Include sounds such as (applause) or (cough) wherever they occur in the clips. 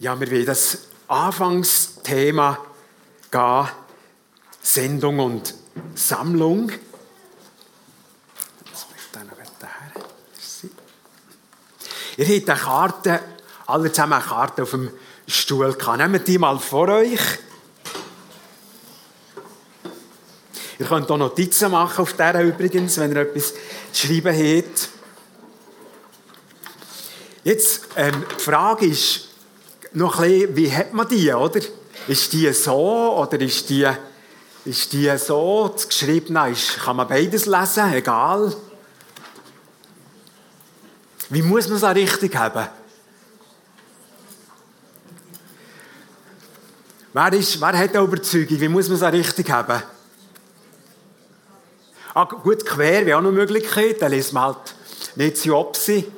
Ja, wir wollen das Anfangsthema gehen, Sendung und Sammlung. Ihr habt eine Karte, alle zusammen eine Karte auf dem Stuhl gehabt. Nehmt die mal vor euch. Ihr könnt auch Notizen machen auf der übrigens, wenn ihr etwas zu schreiben habt. Jetzt, ähm, die Frage ist noch ein bisschen, wie hat man die, oder? Ist die so oder ist die, ist die so? Das Geschriebene ist, kann man beides lesen, egal. Wie muss man es auch richtig haben? Wer, ist, wer hat eine Überzeugung? Wie muss man es auch richtig haben? Ah, gut, quer wäre auch noch eine Möglichkeit. Dann liest man halt nicht so Opsi.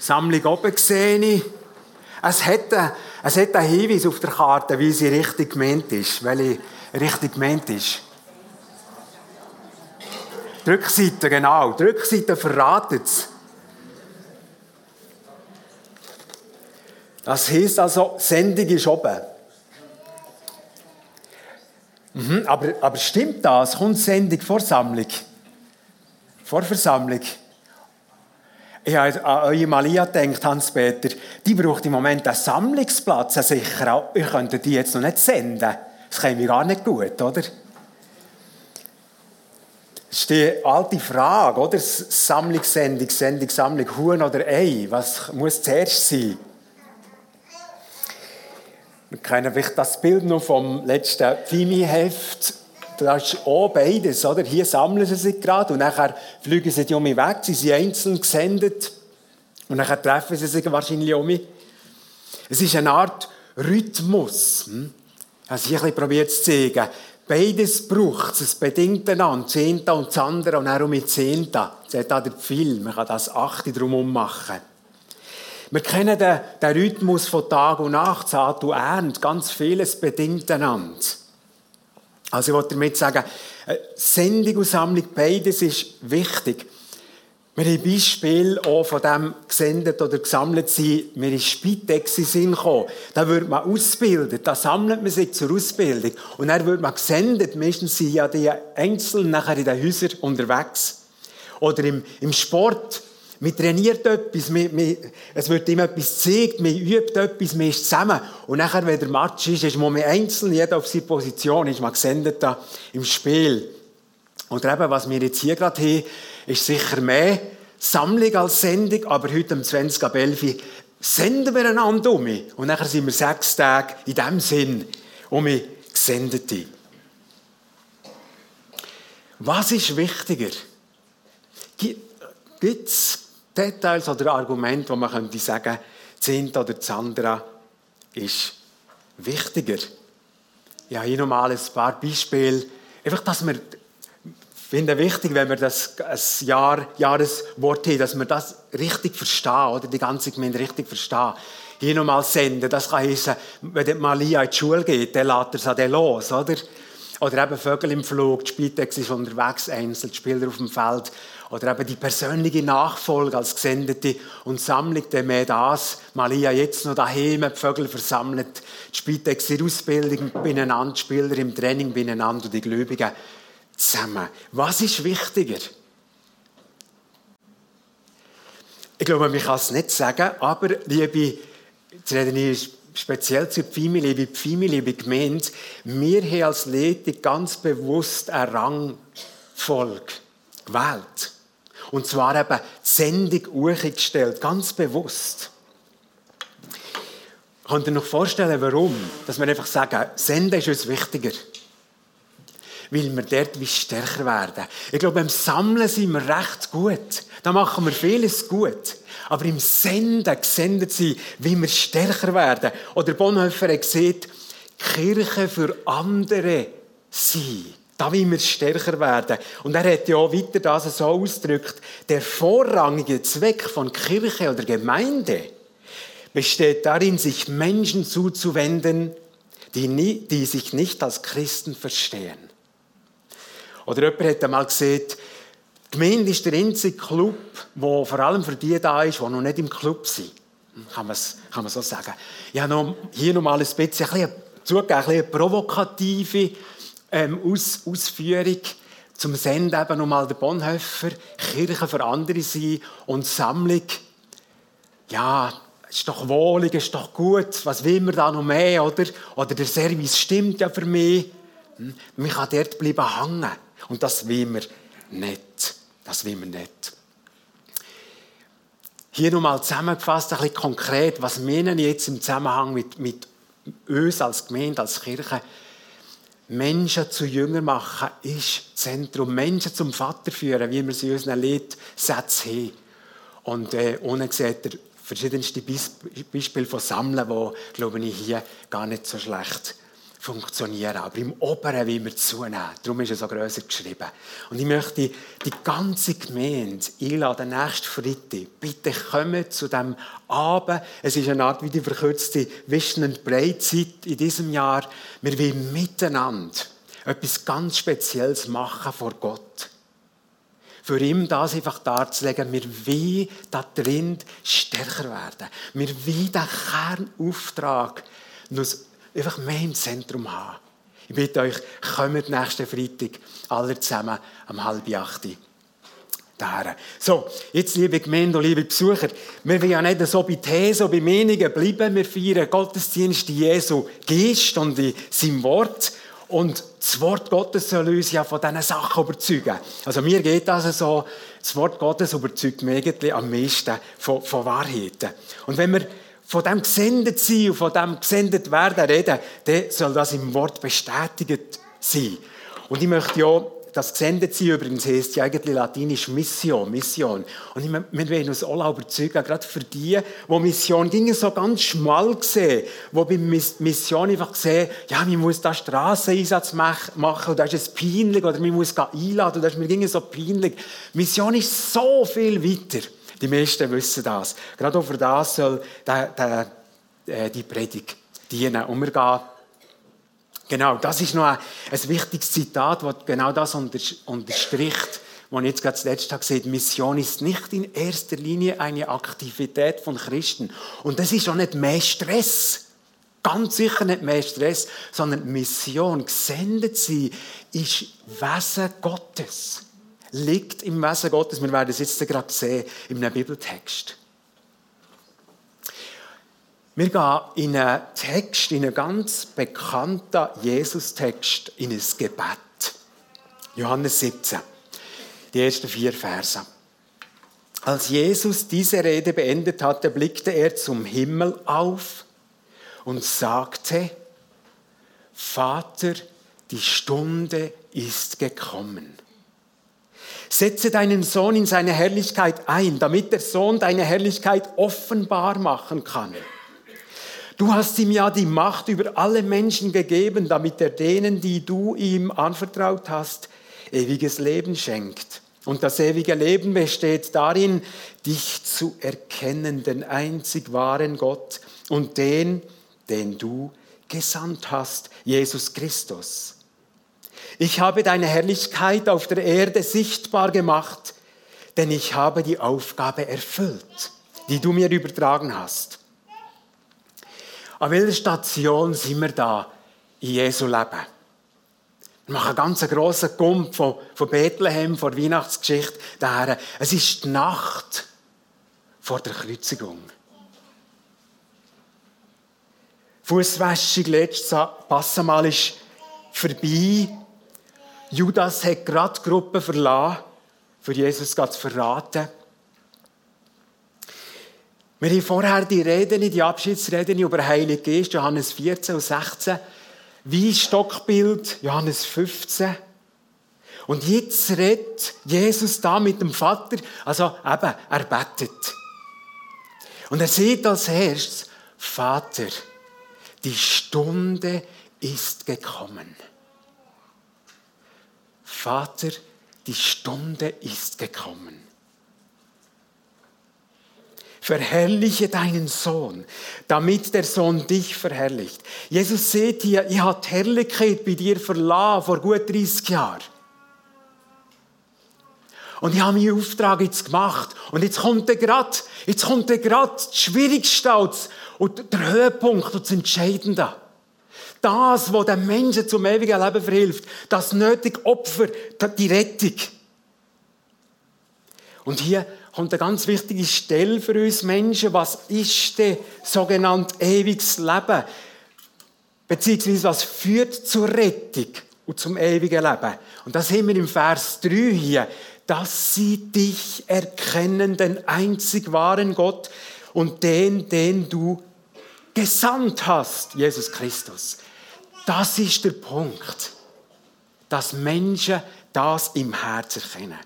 Sammlung oben gesehen. Es hat, einen, es hat einen Hinweis auf der Karte, wie sie richtig gemeint ist. Welche richtig gemeint ist. Die Rückseite, genau. Die Rückseite verratet es. Das heisst also, Sendung ist oben. Mhm, aber, aber stimmt das? Kommt Sendung vor Sammlung? Vor Versammlung? Ich habe an eure Malia gedacht, Hans-Peter. Die braucht im Moment einen Sammlungsplatz. sicher, ihr könntet die jetzt noch nicht senden. Das käme gar nicht gut, oder? Das ist die alte Frage, oder? Sammlungssendung, Sendung, Sammlung, Huhn oder Ei. Was muss zuerst sein? Wir kennen vielleicht das Bild noch vom letzten Fimi-Heft. Da ist auch beides, oder? Hier sammeln sie sich gerade und nachher fliegen sie die um weg. Sie sind einzeln gesendet und nachher treffen sie sich wahrscheinlich um. Es ist eine Art Rhythmus. Hm? Also ich habe probiert zu zeigen. Beides braucht es. Es bedingt einander. Zehnte und das andere und auch mit Zehnte. Das hat auch der Film. Man kann das achte drum machen. Wir kennen den, den, Rhythmus von Tag und Nacht, Saat und Ernte. Ganz vieles bedingt einander. Also ich wollte damit sagen, äh, Sendung und Sammlung, beides ist wichtig. Wir haben Beispiele auch von dem gesendet oder gesammelt sein. Mir ist Spitex in Sinn gekommen. Da wird man ausgebildet, da sammelt man sich zur Ausbildung. Und dann wird man gesendet. Meistens sind ja die Einzelnen nachher in den Häusern unterwegs. Oder im, im Sport. Man trainiert etwas, man, man, es wird ihm etwas gezeigt, man übt etwas, man ist zusammen. Und nachher, wenn der Match ist, ist man einzeln, jeder auf seine Position, ist man gesendet da im Spiel. Und eben, was wir jetzt hier gerade haben, ist sicher mehr Sammlung als Sendung, aber heute am 20. ab 11 senden wir einander um. Und nachher sind wir sechs Tage in dem Sinn um Gesendete. Was ist wichtiger? Gibt es Details oder Argumente, wo man könnte sagen, Zint oder das andere ist wichtiger? Ja, hier nochmal ein paar Beispiele. Einfach, dass wir ich finde es wichtig, wenn wir das ein Jahr, Jahreswort haben, dass wir das richtig verstehen, oder die ganze Gemeinde richtig verstehen. Hier nochmal senden, das kann heißen, wenn Malia in die Schule geht, dann lässt er es dann los, oder? Oder eben Vögel im Flug, die Spitex ist unterwegs, einzeln, die Spieler auf dem Feld. Oder eben die persönliche Nachfolge als Gesendete und dann mehr das. Malia jetzt noch daheim, die Vögel versammelt, die Spitex in Ausbildung beieinander, die Spieler im Training beieinander und die Gläubigen zusammen. Was ist wichtiger? Ich glaube, man kann es nicht sagen, aber liebe, jetzt rede ich speziell zur Pfimi, liebe Pfimi, liebe Gemeinde, wir haben als Leitung ganz bewusst eine Rangfolge gewählt. Und zwar eben die Sendung gestellt, ganz bewusst. Könnt ihr noch vorstellen, warum? Dass wir einfach sagen, Senden ist uns wichtiger weil wir dort wie stärker werden. Ich glaube, beim Sammeln sind wir recht gut. Da machen wir vieles gut. Aber im Senden, gesendet sein, wie wir stärker werden. Oder Bonhoeffer hat gesagt, Kirche für andere sein. Da wie wir stärker werden. Und er hat ja auch weiter das so ausgedrückt, der vorrangige Zweck von Kirche oder Gemeinde besteht darin, sich Menschen zuzuwenden, die, nie, die sich nicht als Christen verstehen. Oder jemand hat einmal gesagt, die Gemeinde ist der einzige Club, der vor allem für die da ist, die noch nicht im Club sind. Kann man, kann man so sagen. Ich habe noch, hier noch mal ein bisschen, ein bisschen, zugegeben, eine provokative ähm, Aus, Ausführung zum Senden eben nochmal der Bonhoeffer, Kirche für andere sein und Sammlung. Ja, ist doch wohlig, ist doch gut, was will man da noch mehr, oder? Oder der Service stimmt ja für mich. Hm? Man kann dort bleiben hängen. Und das will man nicht. Das will man nicht. Hier nochmal zusammengefasst, ein bisschen konkret, was meinen jetzt im Zusammenhang mit, mit uns als Gemeinde, als Kirche, Menschen zu Jünger machen, ist Zentrum. Menschen zum Vater führen, wie wir sie in unseren Liedsätzen haben. Und äh, ohne seht ihr verschiedenste Beispiele von Sammeln, die, glaube ich, hier gar nicht so schlecht funktionieren. Aber im Oberen will wir zunehmen. Darum ist es so grösser geschrieben. Und ich möchte die ganze Gemeinde einladen, nächsten Freitag. Bitte kommt zu diesem Abend. Es ist eine Art wie die verkürzte Wischen- und Breitzeit in diesem Jahr. Wir wollen miteinander etwas ganz Spezielles machen vor Gott. Für ihn das einfach darzulegen, wir wollen da drin stärker werden. Wir wollen den Kernauftrag einfach mehr im Zentrum haben. Ich bitte euch, kommt nächsten Freitag alle zusammen um halb acht. So, jetzt liebe Gemeinde und liebe Besucher, wir wollen ja nicht so bei Thesen und bei Meinungen bleiben. Wir feiern Gottesdienst in Jesu Geist und in seinem Wort. Und das Wort Gottes soll uns ja von diesen Sachen überzeugen. Also mir geht das also so, das Wort Gottes überzeugt mich am meisten von, von Wahrheiten. Und wenn wir von dem gesendet sein und von dem gesendet werden reden, dann soll das im Wort bestätigt sein. Und ich möchte ja, das gesendet sein übrigens heisst ja eigentlich latinisch Mission, Mission. Und ich, wir wollen uns alle überzeugen, gerade für die, wo Mission ging so ganz schmal gesehen, wo bei Mission einfach sehen, ja, man muss da Strasseneinsatz machen, oder das ist es peinlich, oder man muss einladen, oder das ist mir so peinlich. Mission ist so viel weiter. Die meisten wissen das. Gerade auch für das soll äh, die Predigt dienen. Und wir gehen Genau, das ist noch ein, ein wichtiges Zitat, das genau das unterstricht, was ich jetzt gerade zuletzt habe gesagt Mission ist nicht in erster Linie eine Aktivität von Christen. Und das ist auch nicht mehr Stress. Ganz sicher nicht mehr Stress, sondern Mission, gesendet sie, ist Wesen Gottes liegt im Wesen Gottes. Wir werden es jetzt gerade sehen in einem Bibeltext. Wir gehen in einen Text, in einen ganz bekannten Jesus-Text, in ein Gebet. Johannes 17, die ersten vier Verse. Als Jesus diese Rede beendet hatte, blickte er zum Himmel auf und sagte, Vater, die Stunde ist gekommen. Setze deinen Sohn in seine Herrlichkeit ein, damit der Sohn deine Herrlichkeit offenbar machen kann. Du hast ihm ja die Macht über alle Menschen gegeben, damit er denen, die du ihm anvertraut hast, ewiges Leben schenkt. Und das ewige Leben besteht darin, dich zu erkennen, den einzig wahren Gott und den, den du gesandt hast, Jesus Christus. Ich habe deine Herrlichkeit auf der Erde sichtbar gemacht, denn ich habe die Aufgabe erfüllt, die du mir übertragen hast. An welcher Station sind wir da in Jesu Leben? Wir machen einen ganz grossen Gump von, von Bethlehem, vor Weihnachtsgeschichte daher. Es ist die Nacht vor der Kreuzigung. Fußwäschung letztes Passamal ist vorbei. Judas hat gerade die Gruppe verlassen, für Jesus zu verraten. Wir haben vorher die Reden, die Abschiedsreden über Heilige Geist, Johannes 14 und 16, wie Stockbild, Johannes 15. Und jetzt redet Jesus da mit dem Vater, also eben, er betet. Und er sieht als erstes, Vater, die Stunde ist gekommen. Vater, die Stunde ist gekommen. Verherrliche deinen Sohn, damit der Sohn dich verherrlicht. Jesus seht hier, ich habe Herrlichkeit bei dir verlassen vor gut 30 Jahren. Und ich habe meinen Auftrag jetzt gemacht. Und jetzt kommt der grad, jetzt kommt der grad das Schwierigste und der Höhepunkt und das Entscheidende. Das, was den Menschen zum ewigen Leben verhilft. Das nötige Opfer, die Rettung. Und hier kommt eine ganz wichtige Stelle für uns Menschen. Was ist denn sogenannt ewiges Leben? Beziehungsweise was führt zur Rettung und zum ewigen Leben? Und das haben wir im Vers 3 hier. Dass sie dich erkennen, den einzig wahren Gott und den, den du gesandt hast, Jesus Christus. Das ist der Punkt, dass Menschen das im Herz erkennen.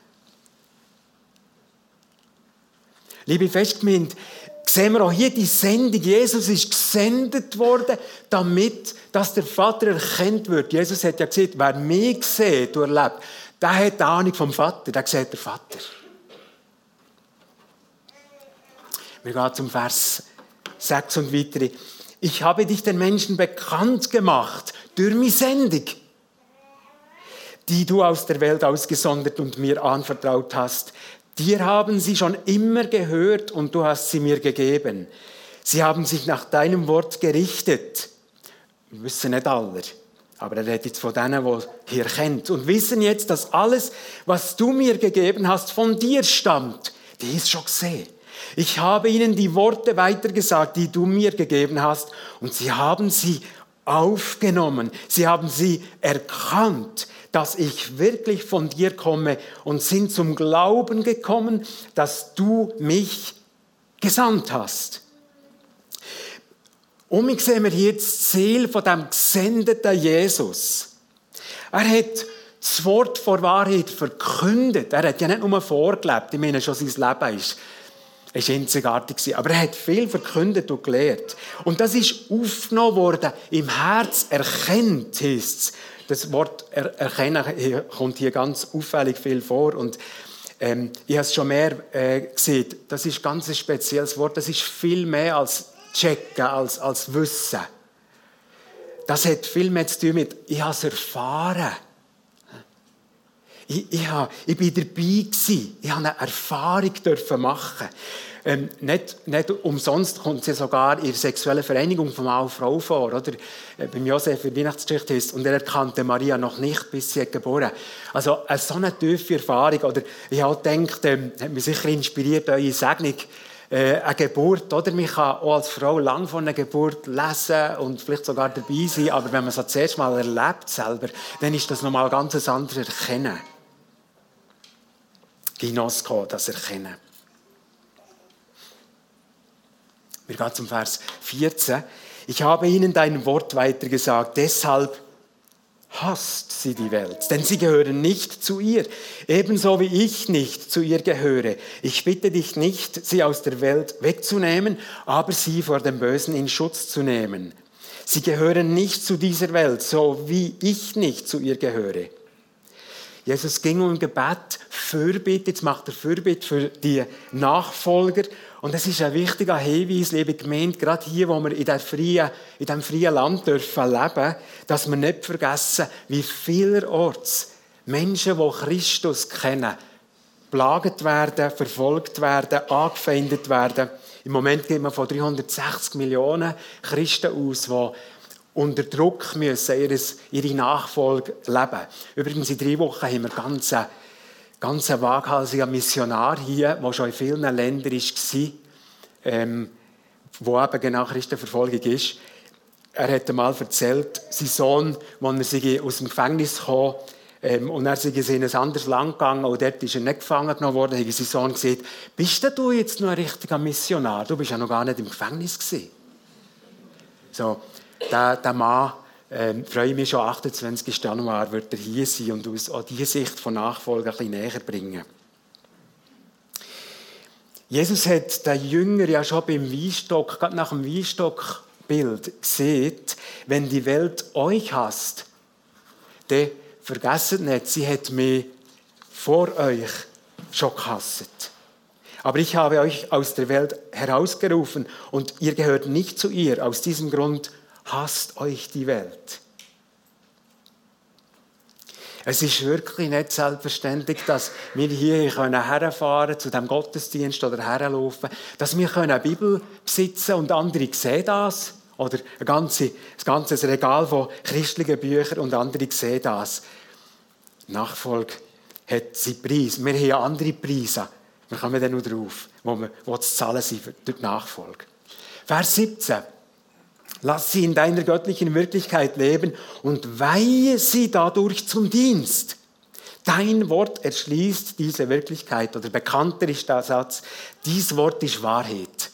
Liebe Festgemeinde, sehen wir auch hier die Sendung. Jesus ist gesendet worden, damit dass der Vater erkennt wird. Jesus hat ja gesagt, wer mich sieht und erlebt, der hat die Ahnung vom Vater, der sieht der Vater. Wir gehen zum Vers 6 und weitere. Ich habe dich den Menschen bekannt gemacht durch meine Sendung, die du aus der Welt ausgesondert und mir anvertraut hast. Dir haben sie schon immer gehört und du hast sie mir gegeben. Sie haben sich nach deinem Wort gerichtet. Wir wissen nicht alle, aber er redet jetzt von denen, die hier kennt und wissen jetzt, dass alles, was du mir gegeben hast, von dir stammt. Die ist schon gesehen. Ich habe ihnen die Worte weitergesagt, die du mir gegeben hast, und sie haben sie aufgenommen. Sie haben sie erkannt dass ich wirklich von dir komme und sind zum Glauben gekommen, dass du mich gesandt hast. Und wir sehen wir hier das Ziel von dem gesendeten Jesus. Er hat das Wort vor Wahrheit verkündet. Er hat ja nicht nur vorgelebt, ich meine schon sein Leben ist ist einzigartig Aber er hat viel verkündet und gelehrt. Und das ist aufgenommen worden. Im Herz erkennt, heisst es das Wort er erkennen kommt hier ganz auffällig viel vor und ähm, ich habe es schon mehr äh, gesehen. Das ist ganz ein spezielles Wort. Das ist viel mehr als checken, als, als wissen. Das hat viel mehr zu tun mit, ich habe es erfahren. Ich, ich, habe, ich bin dabei gewesen. Ich habe eine Erfahrung dürfen machen. Ähm, nicht, nicht umsonst kommt sie sogar in der sexuellen Vereinigung von Mann und Frau vor. Oder? Äh, beim Josef in Weihnachtsgeschichte ist und er erkannte Maria noch nicht, bis sie geboren Also eine so eine tiefe Erfahrung. Oder ich habe gedacht, ähm, hat mich sicher inspiriert, eure Segnung, äh, eine Geburt, oder? Man kann auch als Frau lang von einer Geburt lesen und vielleicht sogar dabei sein, aber wenn man es das erste Mal erlebt selber, dann ist das nochmal ganz anderes Erkennen. Ginosko, das Erkennen. Wir gehen zum Vers 14. Ich habe ihnen dein Wort weitergesagt, deshalb hasst sie die Welt, denn sie gehören nicht zu ihr, ebenso wie ich nicht zu ihr gehöre. Ich bitte dich nicht, sie aus der Welt wegzunehmen, aber sie vor dem Bösen in Schutz zu nehmen. Sie gehören nicht zu dieser Welt, so wie ich nicht zu ihr gehöre. Jesus ging um Gebet, Fürbitte, jetzt macht er Fürbitte für die Nachfolger und es ist ein wichtiger Hinweis, liebe Gemeinde, gerade hier, wo wir in diesem freien, diesem freien Land dürfen leben, dass wir nicht vergessen, wie vielerorts Menschen, die Christus kennen, plagt werden, verfolgt werden, angefeindet werden. Im Moment geht man von 360 Millionen Christen aus, die unter Druck müssen ihre Nachfolge leben. Übrigens, in drei Wochen haben wir ganz ganz ein waghalsiger Missionar hier, der schon in vielen Ländern war, ähm, wo eben genau Christenverfolgung ist. Er hat einmal erzählt, sein Sohn, als er aus dem Gefängnis kam, ähm, und er ist in ein anderes Land gegangen, und dort ist er nicht gefangen genommen worden, hat sein Sohn gesagt, bist du jetzt noch ein richtiger Missionar? Du bist ja noch gar nicht im Gefängnis gewesen. So, der, der Mann ähm, freue mich schon, 28. Januar wird er hier sein und uns auch diese Sicht von Nachfolge ein bisschen näher bringen. Jesus hat den Jünger ja schon beim Weinstock, gerade nach dem Weinstockbild gesehen, wenn die Welt euch hasst, dann vergesst nicht, sie hat mich vor euch schon gehasst. Aber ich habe euch aus der Welt herausgerufen und ihr gehört nicht zu ihr. Aus diesem Grund hasst euch die Welt. Es ist wirklich nicht selbstverständlich, dass wir hier herfahren können, zu dem Gottesdienst oder herlaufen, dass wir eine Bibel besitzen und andere sehen das. Oder ein ganzes, ganzes Regal von christlichen Büchern und andere sehen das. Nachfolge hat seinen Preis. Wir haben andere Preise. Wir kommen dann noch drauf, wo, wir, wo zu zahlen sind durch die Nachfolge. Vers 17. Lass sie in deiner göttlichen Wirklichkeit leben und weihe sie dadurch zum Dienst. Dein Wort erschließt diese Wirklichkeit. Oder bekannter ist der Satz, dies Wort ist Wahrheit.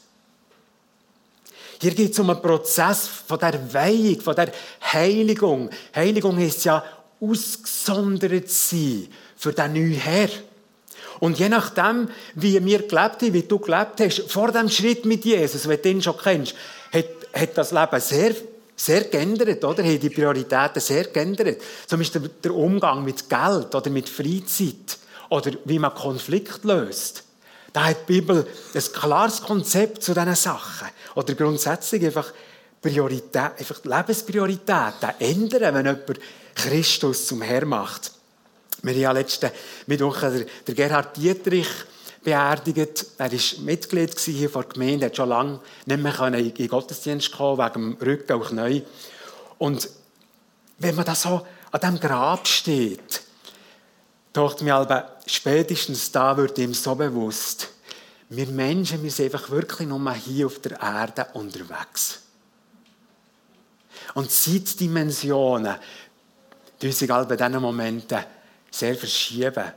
Hier geht es um einen Prozess von der Weihung, von der Heiligung. Heiligung ist ja ausgesondert sein für den neuen Herr. Und je nachdem, wie wir gelebt haben, wie du gelebt hast, vor dem Schritt mit Jesus, wenn du ihn schon kennst, hat, hat das Leben sehr, sehr geändert, oder? Hat die Prioritäten sehr geändert. Zum Beispiel der Umgang mit Geld oder mit Freizeit oder wie man Konflikt löst. Da hat die Bibel ein klares Konzept zu diesen Sachen. Oder grundsätzlich einfach, Priorität, einfach Lebensprioritäten ändern, wenn jemand Christus zum Herr macht. Wir haben ja letzten Mittwoch der Gerhard Dietrich beerdigt. Er war Mitglied hier vor der Gemeinde, hat schon lange nicht mehr in den Gottesdienst kommen wegen dem Rücken auch neu. Und wenn man da so an diesem Grab steht, dachte mir aber, spätestens da wird ihm so bewusst, wir Menschen, wir sind einfach wirklich nur hier auf der Erde unterwegs. Und Zeitdimensionen, die sich bei diesen Momenten sehr verschieben.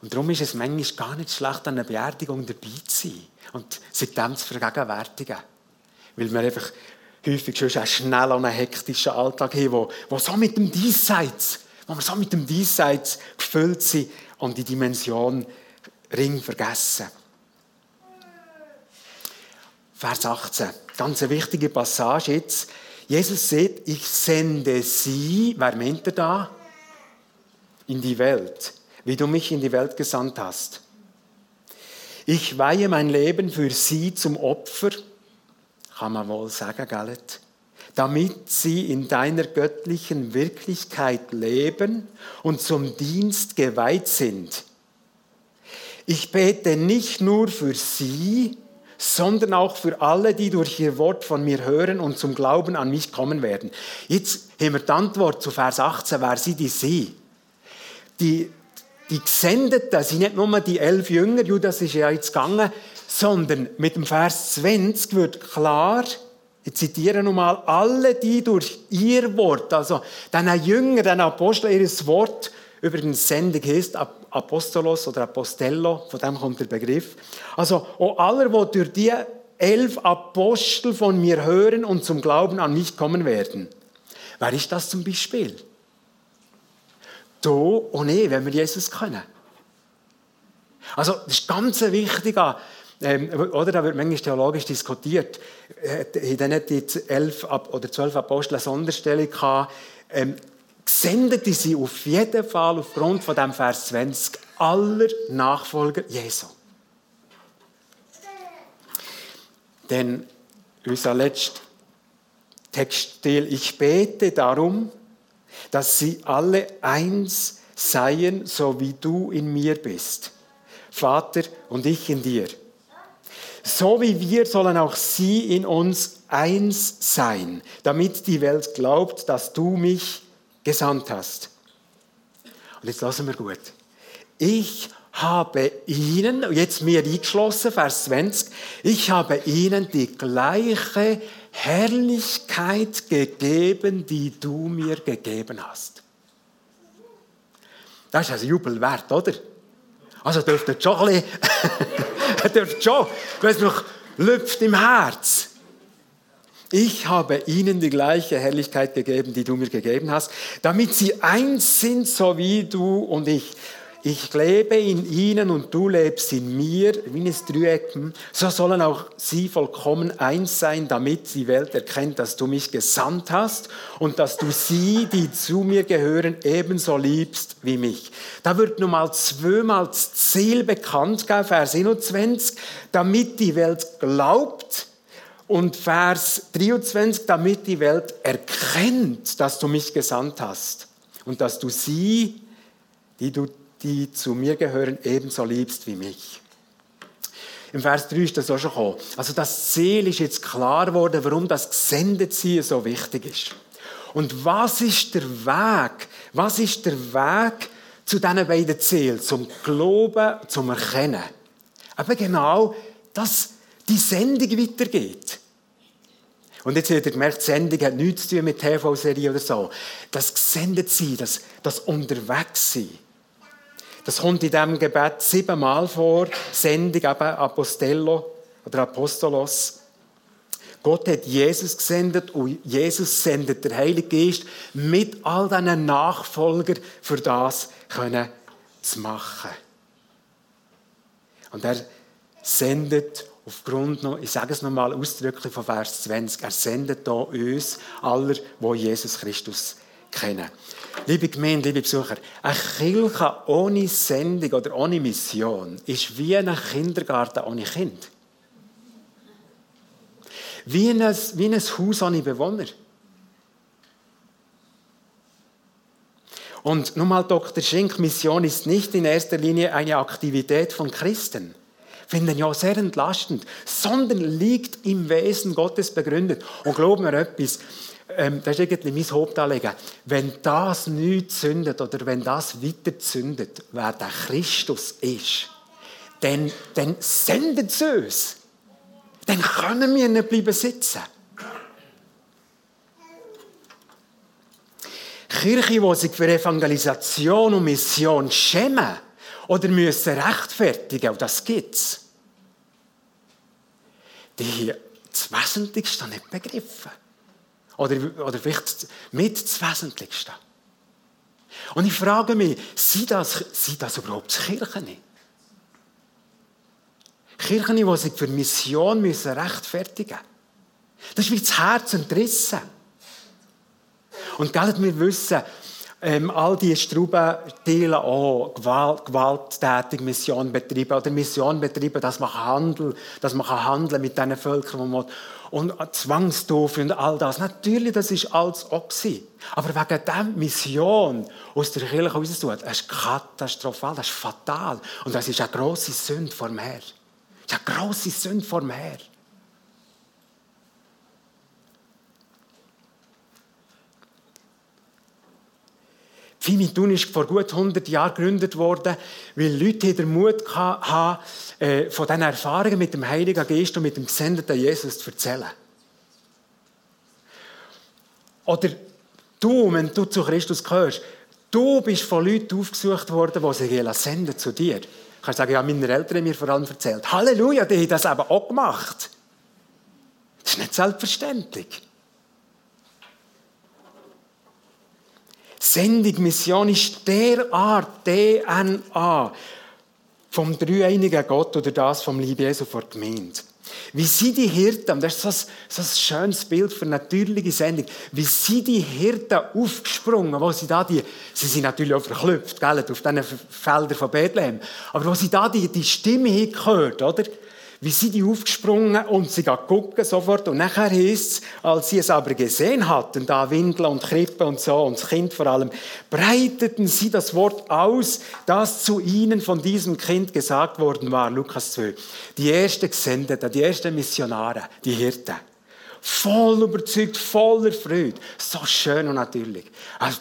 Und darum ist es manchmal gar nicht schlecht, an einer Beerdigung dabei zu sein und sich dem zu vergegenwärtigen. Weil wir einfach häufig schon schnell an einen hektischen Alltag haben, wo, wo so mit dem Diesseits, wo wir so mit dem Diesseits gefüllt sind und die Dimension ring vergessen. Vers 18, ganz eine wichtige Passage jetzt. Jesus sagt, ich sende sie, wer meint er da? In die Welt, wie du mich in die Welt gesandt hast. Ich weihe mein Leben für sie zum Opfer, kann man wohl sagen, Gallet, damit sie in deiner göttlichen Wirklichkeit leben und zum Dienst geweiht sind. Ich bete nicht nur für sie, sondern auch für alle, die durch ihr Wort von mir hören und zum Glauben an mich kommen werden. Jetzt haben wir die Antwort zu Vers 18, wer sind die sie? Die, die Gesendeten sind nicht nur die elf Jünger, Judas ist ja jetzt gegangen, sondern mit dem Vers 20 wird klar, ich zitiere nochmal, alle, die durch ihr Wort, also deine Jünger, deine Apostel, ihres Wort, übrigens Sendung heißt Apostolos oder Apostello, von dem kommt der Begriff. Also, auch alle, die durch die elf Apostel von mir hören und zum Glauben an mich kommen werden. Wer ist das zum Beispiel? Du und ich, wenn wir Jesus kennen. Also, das ist ganz wichtig. Ähm, oder da wird manchmal theologisch diskutiert. Dann hat die elf oder zwölf Apostel eine Sonderstellung gehabt. Ähm, sendete sie auf jeden Fall aufgrund von dem Vers 20 aller Nachfolger Jesu. Denn unser letzter Textstil, ich bete darum, dass sie alle eins seien, so wie du in mir bist, Vater und ich in dir. So wie wir sollen auch sie in uns eins sein, damit die Welt glaubt, dass du mich gesandt hast. Und jetzt lassen wir gut. Ich habe ihnen, jetzt mir eingeschlossen, Vers 20, ich habe ihnen die gleiche Herrlichkeit gegeben, die du mir gegeben hast. Das ist ein Jubel wert, oder? Also dürfte schon ein bisschen, (laughs) dürfte schon, es noch lüpft im Herz. Ich habe ihnen die gleiche Herrlichkeit gegeben, die du mir gegeben hast, damit sie eins sind, so wie du und ich. Ich lebe in ihnen und du lebst in mir, wie ein Dreieck. So sollen auch sie vollkommen eins sein, damit die Welt erkennt, dass du mich gesandt hast und dass du sie, die zu mir gehören, ebenso liebst wie mich. Da wird nun mal zweimal das Ziel bekannt, Vers 21, damit die Welt glaubt, und Vers 23, damit die Welt erkennt, dass du mich gesandt hast und dass du sie die du die zu mir gehören, ebenso liebst wie mich. Im Vers 3 ist das auch schon gekommen. Also das Ziel ist jetzt klar geworden, warum das Gesendetsein so wichtig ist. Und was ist der Weg? Was ist der Weg zu diesen beiden Zielen? Zum Glauben, zum Erkennen. Aber genau, dass die Sendung weitergeht. Und jetzt habt ihr gemerkt, die Sendung hat nichts zu tun mit TV-Serie oder so. Das Gesendetsein, das, das Unterwegssein. Das kommt in diesem Gebet siebenmal vor. Sendung eben Apostello oder Apostolos. Gott hat Jesus gesendet und Jesus sendet der Heilige Geist mit all diesen Nachfolgern für das können zu machen. Und er sendet aufgrund noch, ich sage es nochmal ausdrücklich von Vers 20, er sendet hier uns aller, die Jesus Christus kennen. Liebe Gemeinde, liebe Besucher, eine Kirche ohne Sendung oder ohne Mission ist wie ein Kindergarten ohne Kind. Wie ein, wie ein Haus ohne Bewohner. Und nochmal, Dr. Schenk, Mission ist nicht in erster Linie eine Aktivität von Christen. Finden ja sehr entlastend, sondern liegt im Wesen Gottes begründet. Und glauben wir etwas, ähm, das ist irgendwie mein Hauptanliegen. Wenn das nicht zündet oder wenn das weiter zündet, wer der Christus ist, dann, dann sendet es uns. Dann können wir nicht bleiben sitzen. Kirche, die sich für Evangelisation und Mission schämen oder müssen rechtfertigen, und das gibt es, die haben das Wesentlichste nicht begriffen. Oder, oder vielleicht mit das Wesentlichste. Und ich frage mich, sind das, sind das überhaupt Kirchen? Kirchen, die sich für Mission müssen rechtfertigen müssen. Das ist wie das Herz entrissen. Und gell, wir wissen, ähm, all diese Strauben teilen auch Gewalt, gewalttätige Mission betreiben oder Mission betreiben, dass man handeln, dass man handeln mit diesen Völkern, wo man und Zwangstaufe und all das. Natürlich, das ist alles auch gewesen. Aber wegen dieser Mission aus der Kirche rauszutun, das ist katastrophal, das ist fatal. Und das ist eine grosse Sünde vor Herrn. Das ist eine grosse Sünde vor dem Fimitun ist vor gut 100 Jahren gegründet worden, weil Leute den Mut hatten, äh, von diesen Erfahrungen mit dem Heiligen Geist und mit dem gesendeten Jesus zu erzählen. Oder du, wenn du zu Christus gehörst, du bist von Leuten aufgesucht worden, die sich senden zu dir. Du kannst sagen, ja, meine Eltern haben mir vor allem erzählt. Halleluja, die haben das eben auch gemacht. Das ist nicht selbstverständlich. Sendung, Mission ist derart DNA vom dreieinigen Gott oder das vom Liebe Jesu vor der Gemeinde. Wie sind die Hirten, das ist so ein, so ein schönes Bild für eine natürliche Sendung, wie sind die Hirten aufgesprungen, wo sie da die, sie sind natürlich auch verklüpft, gell, auf diesen Feldern von Bethlehem, aber wo sie da die, die Stimme gehört, oder? Wie sind die aufgesprungen und sie gucken sofort. Und nachher heisst es, als sie es aber gesehen hatten, da Windeln und Krippen und so, und das Kind vor allem, breiteten sie das Wort aus, das zu ihnen von diesem Kind gesagt worden war. Lukas 2. Die ersten Gesendeten, die ersten Missionare, die Hirten. Voll überzeugt, voller Freude. So schön und natürlich. Also,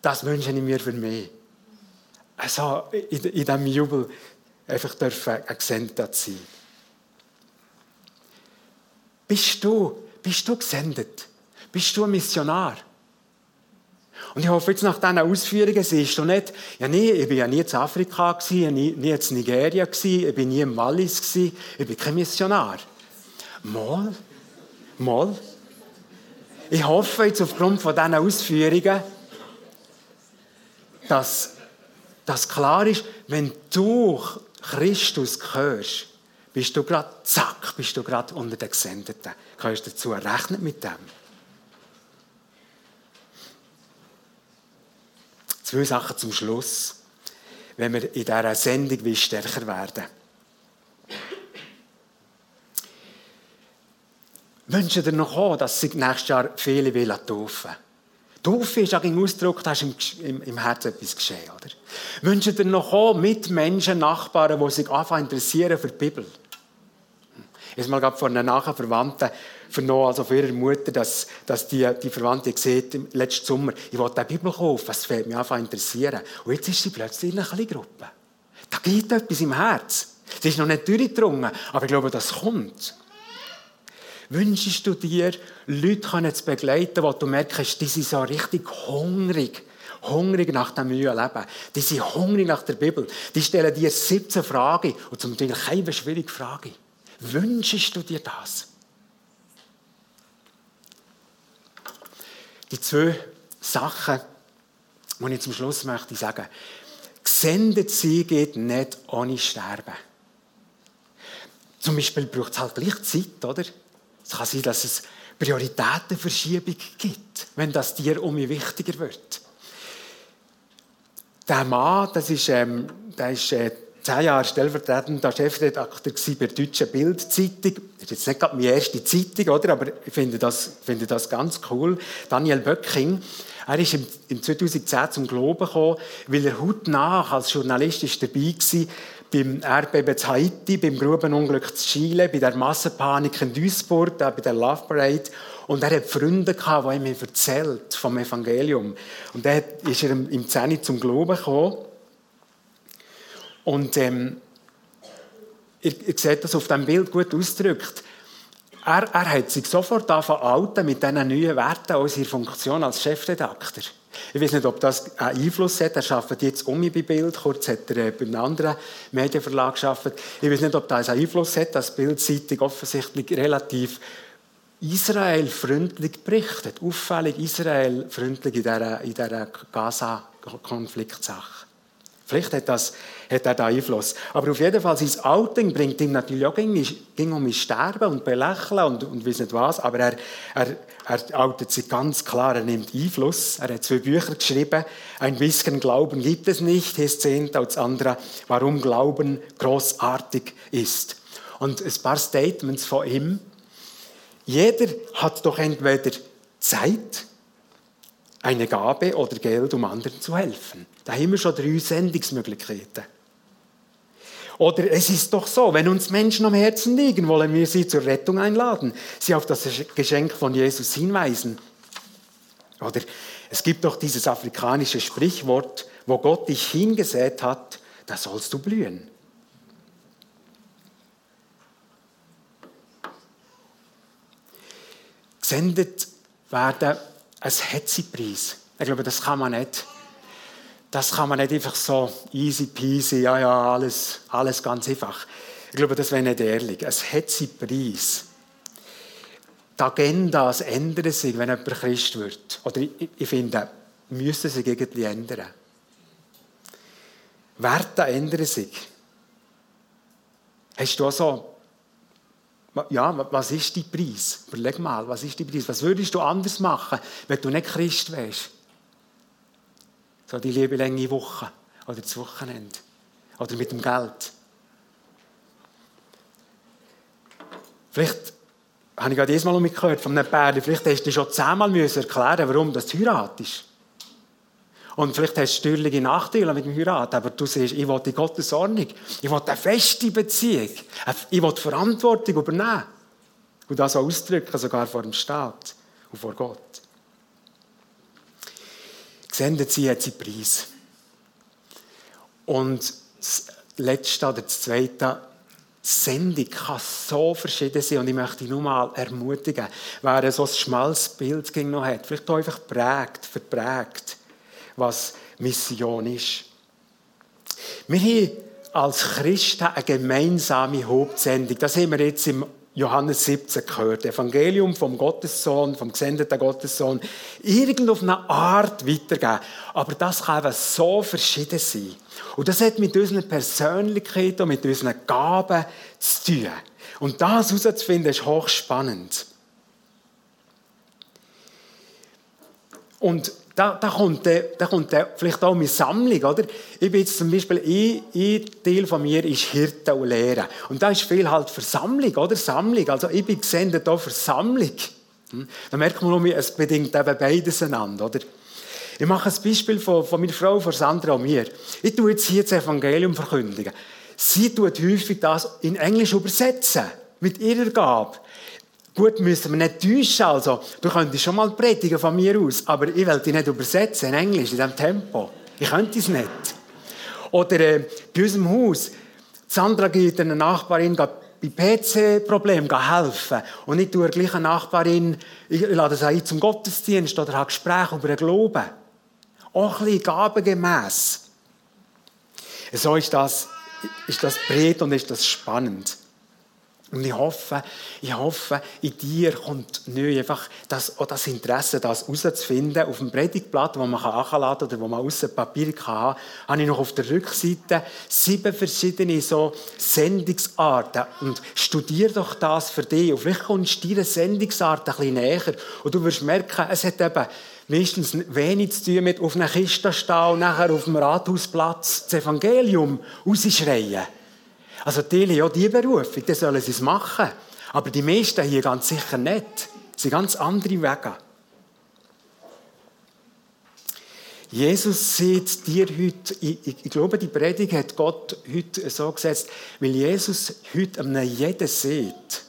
das wünsche ich mir für mich. Also, in, in diesem Jubel einfach dürfen Gesendet sein. Bist du, bist du gesendet? Bist du ein Missionar? Und ich hoffe jetzt nach diesen Ausführungen siehst du nicht, ja nie, ich bin ja nie in Afrika gewesen, nie, nie in Nigeria gewesen, ich bin nie im Wallis gewesen, ich bin kein Missionar. Mal, mal. Ich hoffe jetzt aufgrund von diesen Ausführungen, dass das klar ist, wenn du Christus gehörst, bist du gerade, zack, bist du gerade unter den Gesendeten. Kannst du dazu rechnen mit dem? Zwei Sachen zum Schluss, wenn wir in dieser Sendung stärker werden. Wünsche dir noch dass sich nächstes Jahr viele taufen Taufe ist auch ein Ausdruck, da ist im, im, im Herzen etwas geschehen. Oder? Wünschen dir noch auch Mitmenschen, Nachbarn, die sich anfangen interessieren für die Bibel? Habe mal gerade von einer nahen Verwandten vernommen, also von ihrer Mutter, dass, dass die, die Verwandte sieht, im letzten Sommer, ich wollte eine Bibel kaufen, das fällt mich einfach interessieren. Und jetzt ist sie plötzlich in einer kleinen Gruppe. Da geht etwas im Herz. Sie ist noch nicht durchgedrungen, aber ich glaube, das kommt. Wünschst du dir, Leute zu begleiten, wo du merkst, die sind so richtig hungrig, hungrig nach dem neuen Leben. Die sind hungrig nach der Bibel. Die stellen dir 17 Fragen und zum Teil keine schwierige Frage. Wünschst du dir das? Die zwei Sachen, die ich zum Schluss möchte sagen. Gesendet sein geht nicht ohne Sterben. Zum Beispiel braucht es halt gleich Zeit, oder? Es kann sein, dass es Prioritätenverschiebung gibt, wenn das dir um mich wichtiger wird. Der Mann, das ist, ähm, der ist äh, zehn Jahre stellvertretender Chefredakteur bei der Deutschen Bildzeitung. Das ist jetzt nicht gerade meine erste Zeitung, oder? aber ich finde das, finde das ganz cool. Daniel Böcking, er ist im 2010 zum Glauben gekommen, weil er hautnah als Journalist ist dabei war beim Erdbeben in Haiti, beim Grubenunglück in Chile, bei der Massenpanik in Duisburg, bei der Love Parade. Und er hat Freunde die ihm erzählt vom Evangelium. Und dann ist er im 10 zum Glauben gekommen. Und ähm, ihr, ihr seht das auf dem Bild gut ausgedrückt. Er, er hat sich sofort angefangen mit diesen neuen Werten aus seiner Funktion als Chefredakteur. Ich weiß nicht, ob das einen Einfluss hat. Er arbeitet jetzt um bei Bild. Kurz hat er äh, bei einem anderen Medienverlag gearbeitet. Ich weiß nicht, ob das einen Einfluss hat, dass Bildzeitung offensichtlich relativ Israel-freundlich berichtet. Auffällig Israel-freundlich in dieser, in dieser Gaza-Konfliktsache. Vielleicht hat, das, hat er da Einfluss. Aber auf jeden Fall, sein Outing bringt ihm natürlich auch ging, um Sterben und Belächeln und, und weiss nicht was. Aber er, er, er outet sich ganz klar, er nimmt Einfluss. Er hat zwei Bücher geschrieben. Ein bisschen Glauben gibt es nicht, hier zehnt als andere, warum Glauben großartig ist. Und ein paar Statements von ihm. Jeder hat doch entweder Zeit, eine Gabe oder Geld, um anderen zu helfen. Da haben wir schon drei Sendungsmöglichkeiten. Oder es ist doch so, wenn uns Menschen am Herzen liegen, wollen wir sie zur Rettung einladen, sie auf das Geschenk von Jesus hinweisen. Oder es gibt doch dieses afrikanische Sprichwort, wo Gott dich hingesät hat, da sollst du blühen. Gesendet werden ein Hetzepreis. Ich glaube, das kann man nicht. Das kann man nicht einfach so easy peasy, ja, ja, alles, alles ganz einfach. Ich glaube, das wäre nicht ehrlich. Ein Hetzepreis. Die Agendas ändern sich, wenn jemand Christ wird. Oder ich, ich finde, müssen sich irgendwie ändern. Werte ändern sich. Hast du auch so ja, was ist dein Preis? Überleg mal, was ist dein Preis? Was würdest du anders machen, wenn du nicht Christ wärst? So die liebe lange Woche oder das Wochenende oder mit dem Geld. Vielleicht habe ich gerade diesmal gehört von einem Pärchen, vielleicht hast du schon zehnmal erklären warum du heiratest. Und vielleicht hast du störliche Nachteile mit dem Heiraten, aber du siehst, ich will die Gottesordnung, ich will eine feste Beziehung, ich will Verantwortung übernehmen. Und das auch ausdrücken, sogar vor dem Staat und vor Gott. Gesendet sie hat seinen Preis. Und das Letzte oder das Zweite, Sendung kann so verschieden sein und ich möchte dich nur mal ermutigen, wer so ein schmales Bild noch hat, vielleicht einfach prägt, verprägt, was Mission ist. Wir haben als Christen eine gemeinsame Hauptsendung. Das haben wir jetzt im Johannes 17 gehört. Evangelium vom Gottessohn, vom gesendeten Gottessohn, irgend auf eine Art weitergeben. Aber das kann eben so verschieden sein. Und das hat mit unserer Persönlichkeit und mit unseren Gaben zu tun. Und das herauszufinden, ist hochspannend. Und da, da, kommt, da kommt vielleicht auch meine Sammlung, oder? Ich bin jetzt zum Beispiel, ein, ein Teil von mir ist Hirte und Lehre. Und da ist viel halt Versammlung, oder? Sammlung. Also ich bin gesendet hier Versammlung. Hm? Da merkt man, es bedingt eben beides einander. Oder? Ich mache ein Beispiel von, von meiner Frau, von Sandra und mir. Ich tue jetzt hier das Evangelium verkündigen. Sie tut häufig das in Englisch übersetzen, mit ihrer Gabe. Gut, müssen wir nicht täuschen, also, du könntest schon mal predigen von mir aus, aber ich will dich nicht übersetzen in Englisch, in diesem Tempo. Ich könnte es nicht. Oder äh, bei unserem Haus, Sandra geht einer Nachbarin bei PC-Problemen helfen. Und ich tue gleich eine Nachbarin, ich lade sie ein zum Gottesdienst oder habe Gespräche über den Glauben. Auch ein bisschen gabengemäss. So ist das, ist das breit und ist das spannend. Und ich hoffe, ich hoffe, in dir kommt neu einfach das, auch das Interesse, das herauszufinden. Auf dem Predigtblatt, das man anladen kann oder wo man außen Papier kann, habe ich noch auf der Rückseite sieben verschiedene so Sendungsarten. Und studier doch das für dich. Und vielleicht kommst du deiner Sendungsart ein bisschen näher. Und du wirst merken, es hat eben meistens wenig zu tun mit auf einer Kiste stehen und nachher auf dem Rathausplatz das Evangelium rausschreien. Also die ja die Berufung, die sollen sie es machen. Aber die meisten hier ganz sicher nicht. Das sind ganz andere Wege. Jesus sieht dir heute, ich, ich, glaube, die Predigt hat Gott heute so gesetzt, weil Jesus heute einem jeden sieht.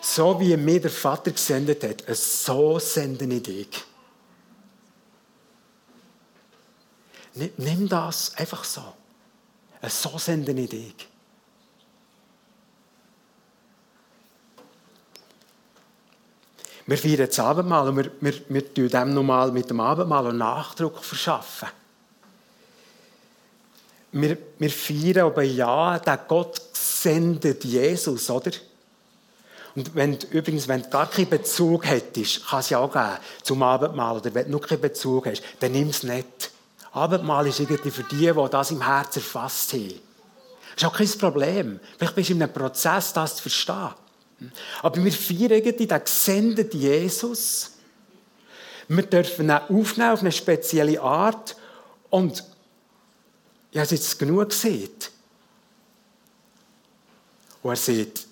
So wie mir der Vater gesendet hat, so sende ich dich. Nimm das einfach so. So sende ich dich. Wir feiern das Abendmahl und wir, wir, wir tun dem nochmal mit dem Abendmahl einen Nachdruck verschaffen. Wir, wir feiern aber ja, der Gott sendet Jesus, oder? Und wenn du, übrigens, wenn du gar keinen Bezug hättest, kann es ja auch geben zum Abendmahl, oder wenn du noch keinen Bezug hast, dann nimm es nicht. Abendmahl ist irgendwie für die, die das im Herzen erfasst haben. Das ist auch kein Problem. Vielleicht bist du in einem Prozess, das zu verstehen. Aber wir feiern irgendwie den gesendeten Jesus. Wir dürfen ihn aufnehmen auf eine spezielle Art. Und ich habe es jetzt genug gesehen. Und er sagt,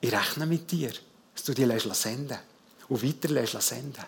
ich rechne mit dir, dass du dich senden lässt und weiter senden